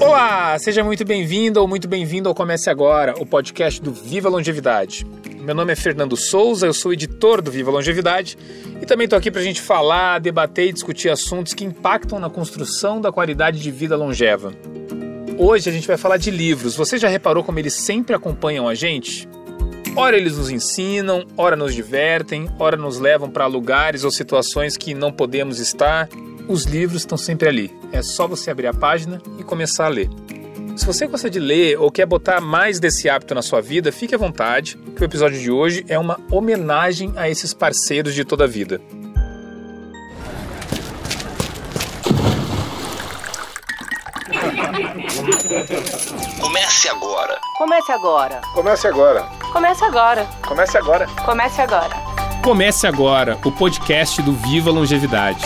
Olá, seja muito bem-vindo ou muito bem-vindo ao Comece Agora, o podcast do Viva Longevidade. Meu nome é Fernando Souza, eu sou editor do Viva Longevidade e também estou aqui para a gente falar, debater e discutir assuntos que impactam na construção da qualidade de vida longeva. Hoje a gente vai falar de livros. Você já reparou como eles sempre acompanham a gente? Ora eles nos ensinam, ora nos divertem, ora nos levam para lugares ou situações que não podemos estar. Os livros estão sempre ali. É só você abrir a página e começar a ler. Se você gosta de ler ou quer botar mais desse hábito na sua vida, fique à vontade, que o episódio de hoje é uma homenagem a esses parceiros de toda a vida. Comece agora. Comece agora. Comece agora. Comece agora. Comece agora. Comece agora. Comece agora o podcast do Viva Longevidade.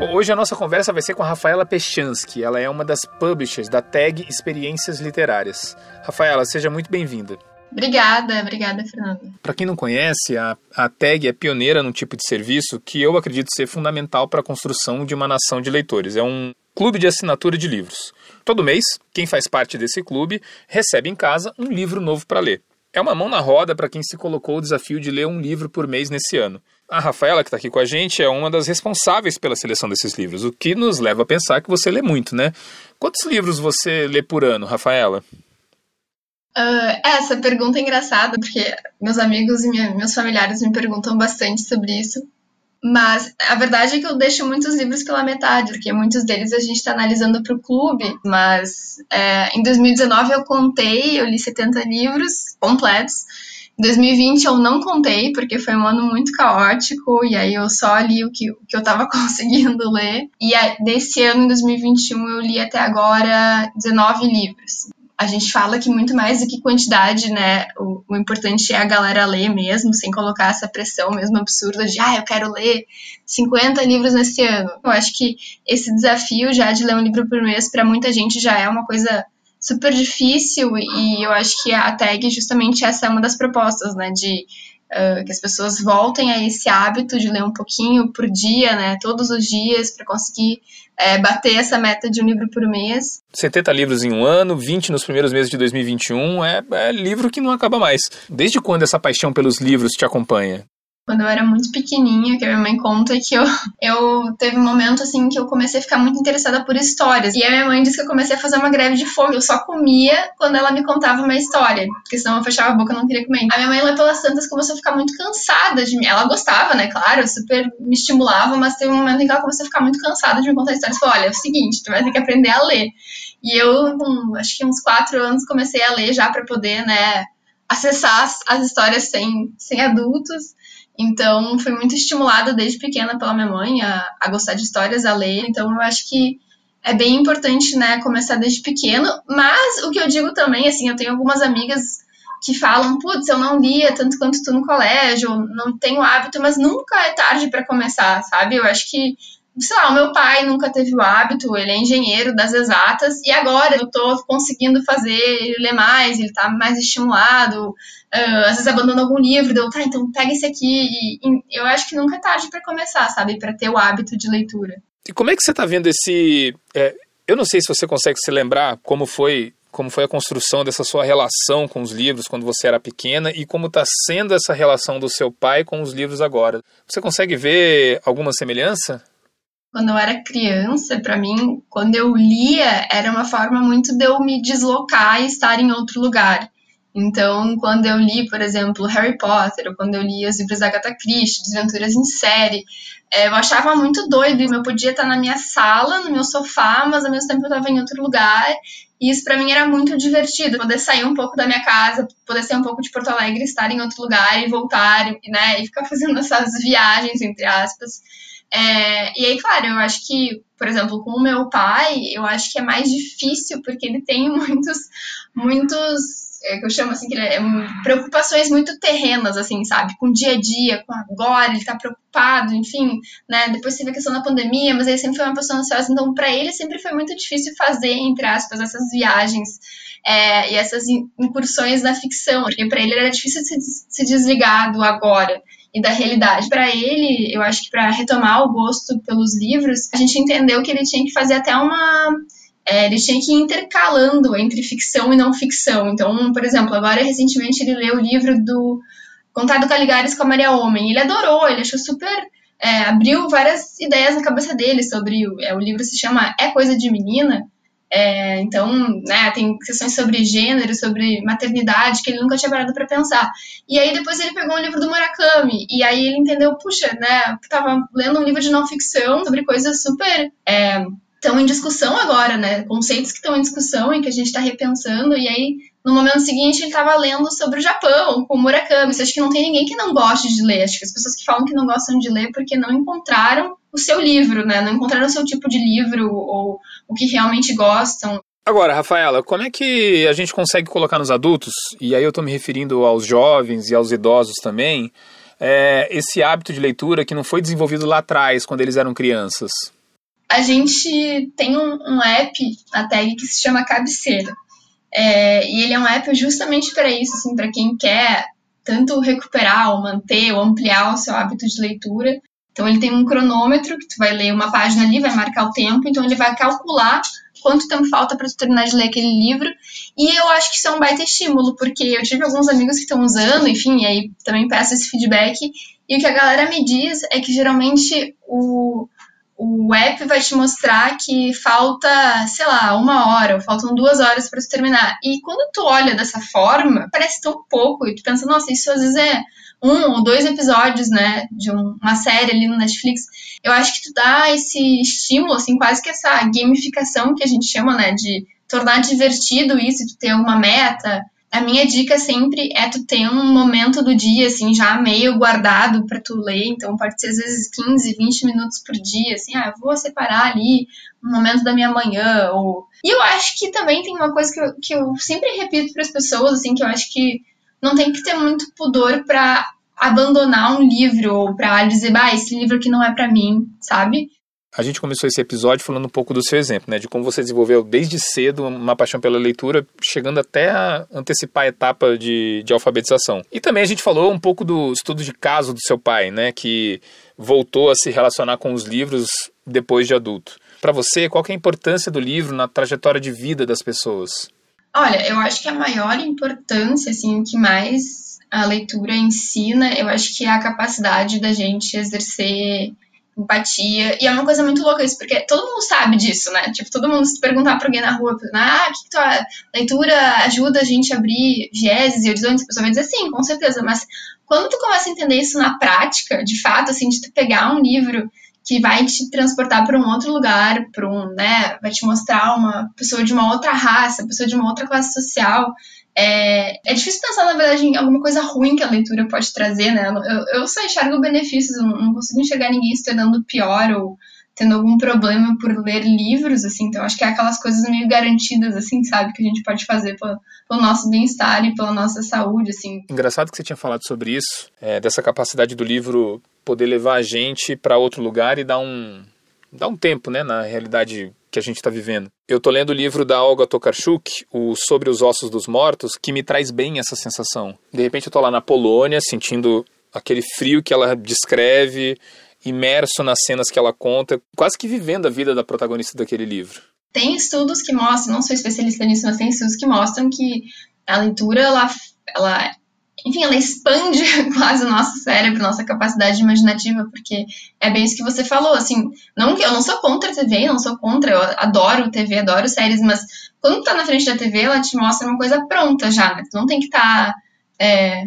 Hoje a nossa conversa vai ser com a Rafaela Pechansky. Ela é uma das publishers da Tag Experiências Literárias. Rafaela, seja muito bem-vinda. Obrigada, obrigada, Fernanda. Para quem não conhece, a, a Tag é pioneira num tipo de serviço que eu acredito ser fundamental para a construção de uma nação de leitores. É um clube de assinatura de livros. Todo mês, quem faz parte desse clube recebe em casa um livro novo para ler. É uma mão na roda para quem se colocou o desafio de ler um livro por mês nesse ano. A Rafaela, que está aqui com a gente, é uma das responsáveis pela seleção desses livros, o que nos leva a pensar que você lê muito, né? Quantos livros você lê por ano, Rafaela? Uh, essa pergunta é engraçada, porque meus amigos e minha, meus familiares me perguntam bastante sobre isso. Mas a verdade é que eu deixo muitos livros pela metade, porque muitos deles a gente está analisando para o clube. Mas é, em 2019 eu contei, eu li 70 livros completos. Em 2020 eu não contei, porque foi um ano muito caótico, e aí eu só li o que, o que eu estava conseguindo ler. E desse ano, em 2021, eu li até agora 19 livros a gente fala que muito mais do que quantidade, né? O, o, importante é a galera ler mesmo, sem colocar essa pressão mesmo absurda de, ah, eu quero ler 50 livros nesse ano. Eu acho que esse desafio já de ler um livro por mês, para muita gente já é uma coisa super difícil, e eu acho que a tag, justamente, essa é uma das propostas, né? De Uh, que as pessoas voltem a esse hábito de ler um pouquinho por dia, né, todos os dias, para conseguir é, bater essa meta de um livro por mês. 70 livros em um ano, 20 nos primeiros meses de 2021, é, é livro que não acaba mais. Desde quando essa paixão pelos livros te acompanha? Quando eu era muito pequenininha, que a minha mãe conta que eu, eu teve um momento assim que eu comecei a ficar muito interessada por histórias. E a minha mãe disse que eu comecei a fazer uma greve de fome. Eu só comia quando ela me contava uma história, porque senão eu fechava a boca e não queria comer. A minha mãe lá pelas tantas começou a ficar muito cansada de mim. Ela gostava, né? Claro, super me estimulava, mas teve um momento em que ela começou a ficar muito cansada de me contar histórias. Falou: olha, é o seguinte, tu vai ter que aprender a ler. E eu, com acho que uns quatro anos, comecei a ler já para poder, né, acessar as, as histórias sem, sem adultos. Então, fui muito estimulada desde pequena pela minha mãe a, a gostar de histórias, a ler. Então, eu acho que é bem importante, né, começar desde pequeno. Mas o que eu digo também, assim, eu tenho algumas amigas que falam, putz, eu não lia tanto quanto tu no colégio, não tenho hábito, mas nunca é tarde para começar, sabe? Eu acho que sei lá, o meu pai nunca teve o hábito, ele é engenheiro das exatas, e agora eu tô conseguindo fazer ele ler mais, ele tá mais estimulado, uh, às vezes abandona algum livro, deu, tá, então pega esse aqui, e, e eu acho que nunca é tarde para começar, sabe, para ter o hábito de leitura. E como é que você tá vendo esse... É, eu não sei se você consegue se lembrar como foi como foi a construção dessa sua relação com os livros quando você era pequena e como está sendo essa relação do seu pai com os livros agora. Você consegue ver alguma semelhança? Quando eu era criança, para mim, quando eu lia, era uma forma muito de eu me deslocar e estar em outro lugar. Então, quando eu li, por exemplo, Harry Potter, ou quando eu li os livros da Agatha Christie, Desventuras em Série, é, eu achava muito doido. Eu podia estar na minha sala, no meu sofá, mas ao mesmo tempo eu estava em outro lugar. E isso para mim era muito divertido, poder sair um pouco da minha casa, poder sair um pouco de Porto Alegre, estar em outro lugar e voltar, né, e ficar fazendo essas viagens, entre aspas. É, e aí, claro, eu acho que, por exemplo, com o meu pai, eu acho que é mais difícil, porque ele tem muitos, muitos é, que eu chamo assim, que é, preocupações muito terrenas, assim, sabe? Com o dia a dia, com agora, ele tá preocupado, enfim, né? Depois teve a questão da pandemia, mas ele sempre foi uma pessoa ansiosa, então para ele sempre foi muito difícil fazer, entre aspas, essas viagens é, e essas incursões na ficção, porque para ele era difícil se, se desligar do agora e da realidade. Para ele, eu acho que para retomar o gosto pelos livros, a gente entendeu que ele tinha que fazer até uma é, ele tinha que ir intercalando entre ficção e não ficção. Então, por exemplo, agora recentemente ele leu o livro do Contado Caligares com a Maria Homem. Ele adorou, ele achou super. É, abriu várias ideias na cabeça dele sobre. É, o livro se chama É Coisa de Menina. É, então, né, tem questões sobre gênero, sobre maternidade, que ele nunca tinha parado para pensar. E aí depois ele pegou um livro do Murakami, e aí ele entendeu, puxa, né, tava lendo um livro de não ficção sobre coisas super é, estão em discussão agora, né? Conceitos que estão em discussão e que a gente está repensando. E aí, no momento seguinte, ele estava lendo sobre o Japão, com o Murakami. Isso acho que não tem ninguém que não goste de ler. Acho que as pessoas que falam que não gostam de ler porque não encontraram o seu livro, né? Não encontraram o seu tipo de livro ou o que realmente gostam. Agora, Rafaela, como é que a gente consegue colocar nos adultos, e aí eu estou me referindo aos jovens e aos idosos também, é, esse hábito de leitura que não foi desenvolvido lá atrás, quando eles eram crianças? a gente tem um, um app na tag que se chama Cabeceira. É, e ele é um app justamente para isso, assim, para quem quer tanto recuperar ou manter ou ampliar o seu hábito de leitura. Então ele tem um cronômetro que tu vai ler uma página ali, vai marcar o tempo, então ele vai calcular quanto tempo falta para tu terminar de ler aquele livro. E eu acho que isso é um baita estímulo, porque eu tive alguns amigos que estão usando, enfim, e aí também peço esse feedback. E o que a galera me diz é que geralmente o, o app vai te mostrar que falta, sei lá, uma hora, ou faltam duas horas para tu terminar. E quando tu olha dessa forma, parece tão pouco, e tu pensa, nossa, isso às vezes é um ou dois episódios, né, de um, uma série ali no Netflix. Eu acho que tu dá esse estímulo, assim, quase que essa gamificação que a gente chama, né, de tornar divertido isso, tu ter uma meta, a minha dica sempre é tu ter um momento do dia, assim, já meio guardado para tu ler. Então, pode ser às vezes 15, 20 minutos por dia, assim, ah, eu vou separar ali um momento da minha manhã. Ou... E eu acho que também tem uma coisa que eu, que eu sempre repito para as pessoas, assim, que eu acho que não tem que ter muito pudor para abandonar um livro ou para dizer, bah, esse livro aqui não é para mim, sabe? A gente começou esse episódio falando um pouco do seu exemplo, né? De como você desenvolveu desde cedo uma paixão pela leitura, chegando até a antecipar a etapa de, de alfabetização. E também a gente falou um pouco do estudo de caso do seu pai, né? Que voltou a se relacionar com os livros depois de adulto. Para você, qual é a importância do livro na trajetória de vida das pessoas? Olha, eu acho que a maior importância, assim, que mais a leitura ensina, eu acho que é a capacidade da gente exercer empatia. E é uma coisa muito louca isso, porque todo mundo sabe disso, né? Tipo, todo mundo se perguntar pra alguém na rua, ah, que, tua leitura ajuda a gente a abrir vieses e horizontes, a pessoa vai dizer sim, com certeza, mas quando tu começa a entender isso na prática, de fato, assim, de tu pegar um livro que vai te transportar para um outro lugar, para um, né, vai te mostrar uma pessoa de uma outra raça, pessoa de uma outra classe social, é, é difícil pensar, na verdade, em alguma coisa ruim que a leitura pode trazer, né? Eu, eu só enxergo benefícios, eu não consigo enxergar ninguém se tornando pior ou tendo algum problema por ler livros, assim, então acho que é aquelas coisas meio garantidas, assim, sabe, que a gente pode fazer pelo, pelo nosso bem-estar e pela nossa saúde, assim. Engraçado que você tinha falado sobre isso, é, dessa capacidade do livro poder levar a gente para outro lugar e dar um, dar um tempo, né, na realidade que a gente está vivendo. Eu estou lendo o livro da Olga Tokarczuk, o Sobre os Ossos dos Mortos, que me traz bem essa sensação. De repente eu estou lá na Polônia, sentindo aquele frio que ela descreve, imerso nas cenas que ela conta, quase que vivendo a vida da protagonista daquele livro. Tem estudos que mostram, não sou especialista nisso, mas tem estudos que mostram que a leitura ela, ela enfim, ela expande quase o nosso cérebro, nossa capacidade imaginativa, porque é bem isso que você falou, assim, não eu não sou contra a TV, não sou contra, eu adoro TV, adoro séries, mas quando tu tá na frente da TV, ela te mostra uma coisa pronta já, né? Tu não tem que estar tá, é,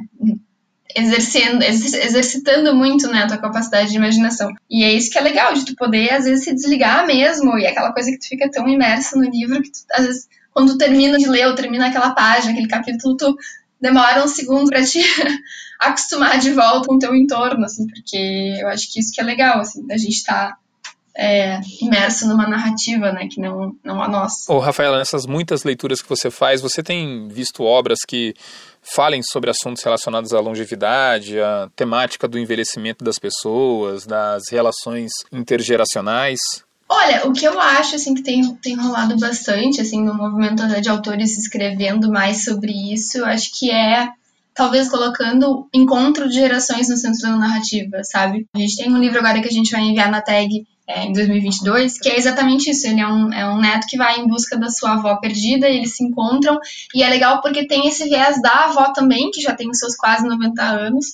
exercendo, exercitando muito, né, a tua capacidade de imaginação. E é isso que é legal, de tu poder, às vezes, se desligar mesmo, e é aquela coisa que tu fica tão imerso no livro que tu, às vezes, quando tu termina de ler ou termina aquela página, aquele capítulo, tu demora um segundo para te acostumar de volta com o teu entorno, assim, porque eu acho que isso que é legal, assim, da gente estar tá, é, imerso numa narrativa, né, que não, não a nossa. Ô, Rafaela, nessas muitas leituras que você faz, você tem visto obras que falem sobre assuntos relacionados à longevidade, à temática do envelhecimento das pessoas, das relações intergeracionais? Olha, o que eu acho, assim, que tem, tem rolado bastante, assim, no movimento de autores escrevendo mais sobre isso, eu acho que é, talvez, colocando encontro de gerações no centro da narrativa, sabe? A gente tem um livro agora que a gente vai enviar na tag, é, em 2022, que é exatamente isso. Ele é um, é um neto que vai em busca da sua avó perdida, e eles se encontram, e é legal porque tem esse viés da avó também, que já tem os seus quase 90 anos,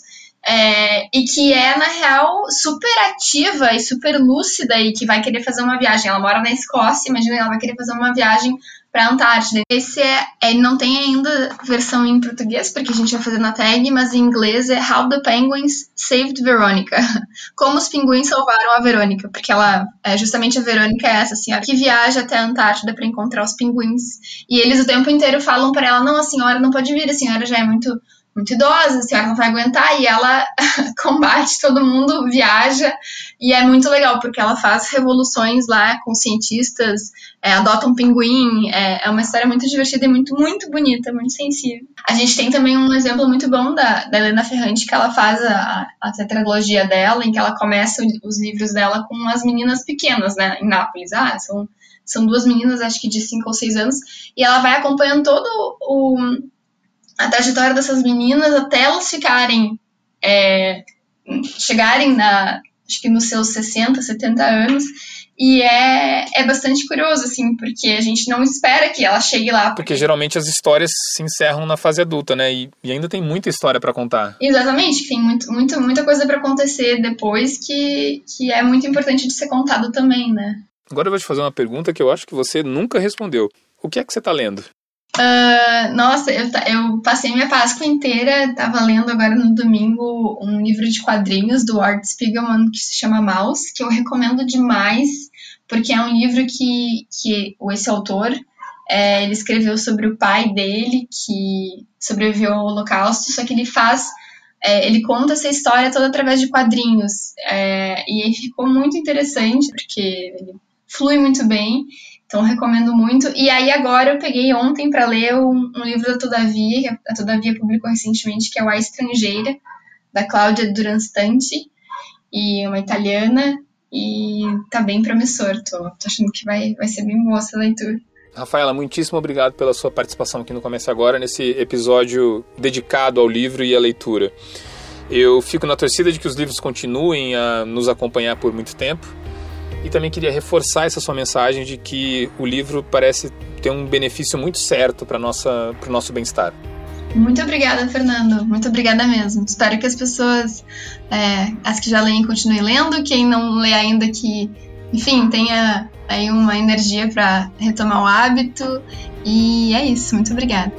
é, e que é, na real, super ativa e super lúcida e que vai querer fazer uma viagem. Ela mora na Escócia, imagina, ela vai querer fazer uma viagem para a Antártida. Esse é, é, não tem ainda versão em português, porque a gente vai fazer na tag, mas em inglês é How the Penguins Saved Veronica. Como os pinguins salvaram a Verônica, porque ela, é, justamente a Verônica é essa senhora que viaja até a Antártida para encontrar os pinguins. E eles o tempo inteiro falam para ela: não, a senhora não pode vir, a senhora já é muito muito idosa, a senhora não vai aguentar, e ela combate todo mundo, viaja, e é muito legal, porque ela faz revoluções lá com cientistas, é, adota um pinguim, é, é, uma história muito divertida e muito, muito bonita, muito sensível. A gente tem também um exemplo muito bom da, da Helena Ferrante, que ela faz a, a tetralogia dela, em que ela começa os livros dela com as meninas pequenas, né, em Nápoles, ah, são são duas meninas, acho que de 5 ou 6 anos, e ela vai acompanhando todo o, a trajetória dessas meninas até elas ficarem, é, chegarem na, acho que nos seus 60, 70 anos, e é, é bastante curioso, assim, porque a gente não espera que ela chegue lá. Porque, porque geralmente as histórias se encerram na fase adulta, né? E, e ainda tem muita história para contar. Exatamente, tem muito, muito, muita coisa para acontecer depois que, que é muito importante de ser contado também, né? Agora eu vou te fazer uma pergunta que eu acho que você nunca respondeu. O que é que você está lendo? Uh, nossa, eu, eu passei minha Páscoa inteira, estava lendo agora no domingo um livro de quadrinhos do Art Spiegelman que se chama Mouse, que eu recomendo demais, porque é um livro que, que esse autor é, ele escreveu sobre o pai dele que sobreviveu ao Holocausto, só que ele faz é, ele conta essa história toda através de quadrinhos é, e ficou muito interessante porque ele flui muito bem então recomendo muito. E aí agora eu peguei ontem para ler um, um, livro da Todavia, que a Todavia publicou recentemente, que é o A Estrangeira, da Cláudia Duranstanti, e uma italiana, e tá bem promissor, tô, tô achando que vai, vai ser bem boa essa leitura. Rafaela, muitíssimo obrigado pela sua participação aqui no Começo Agora, nesse episódio dedicado ao livro e à leitura. Eu fico na torcida de que os livros continuem a nos acompanhar por muito tempo e também queria reforçar essa sua mensagem de que o livro parece ter um benefício muito certo para o nosso bem-estar. Muito obrigada, Fernando. Muito obrigada mesmo. Espero que as pessoas, é, as que já leem, continuem lendo. Quem não lê ainda, que, enfim, tenha aí uma energia para retomar o hábito. E é isso. Muito obrigada.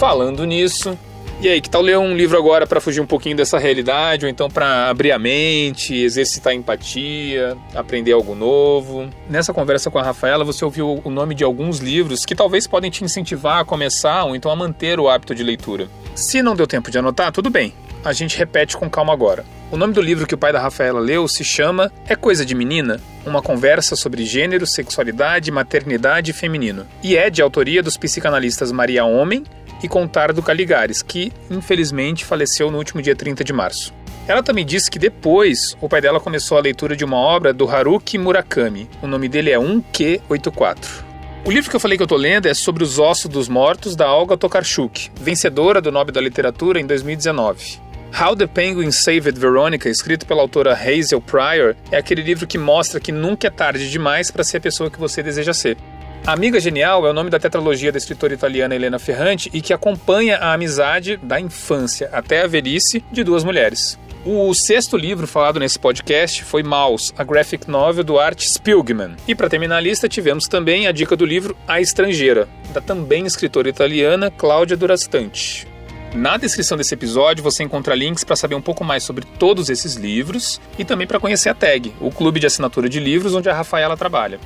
Falando nisso, e aí, que tal ler um livro agora para fugir um pouquinho dessa realidade, ou então para abrir a mente, exercitar empatia, aprender algo novo? Nessa conversa com a Rafaela, você ouviu o nome de alguns livros que talvez podem te incentivar a começar ou então a manter o hábito de leitura. Se não deu tempo de anotar, tudo bem. A gente repete com calma agora. O nome do livro que o pai da Rafaela leu se chama É Coisa de Menina? Uma conversa sobre gênero, sexualidade, maternidade e feminino. E é de autoria dos psicanalistas Maria Homem e contar do Caligares, que infelizmente faleceu no último dia 30 de março. Ela também disse que depois o pai dela começou a leitura de uma obra do Haruki Murakami. O nome dele é 1Q84. O livro que eu falei que eu tô lendo é sobre os ossos dos mortos da Olga Tokarczuk, vencedora do Nobel da Literatura em 2019. How the Penguin Saved Veronica, escrito pela autora Hazel Pryor, é aquele livro que mostra que nunca é tarde demais para ser a pessoa que você deseja ser. Amiga Genial é o nome da tetralogia da escritora italiana Helena Ferrante e que acompanha a amizade da infância até a velhice de duas mulheres. O sexto livro falado nesse podcast foi Maus, a graphic novel do Art Spiegelman. E para terminar a lista, tivemos também a dica do livro A Estrangeira, da também escritora italiana Cláudia Durastante. Na descrição desse episódio você encontra links para saber um pouco mais sobre todos esses livros e também para conhecer a TAG, o clube de assinatura de livros onde a Rafaela trabalha.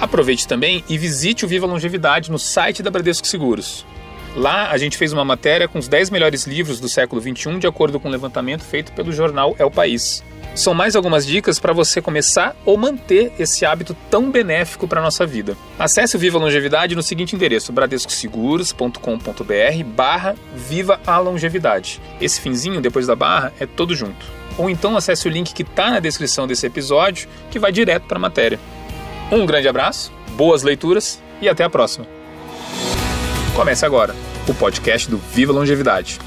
Aproveite também e visite o Viva Longevidade no site da Bradesco Seguros. Lá a gente fez uma matéria com os 10 melhores livros do século XXI de acordo com um levantamento feito pelo jornal É o País. São mais algumas dicas para você começar ou manter esse hábito tão benéfico para a nossa vida. Acesse o Viva Longevidade no seguinte endereço, bradescoseguros.com.br barra Viva a Longevidade. Esse finzinho, depois da barra, é todo junto. Ou então acesse o link que está na descrição desse episódio, que vai direto para a matéria. Um grande abraço, boas leituras e até a próxima. Comece agora o podcast do Viva Longevidade.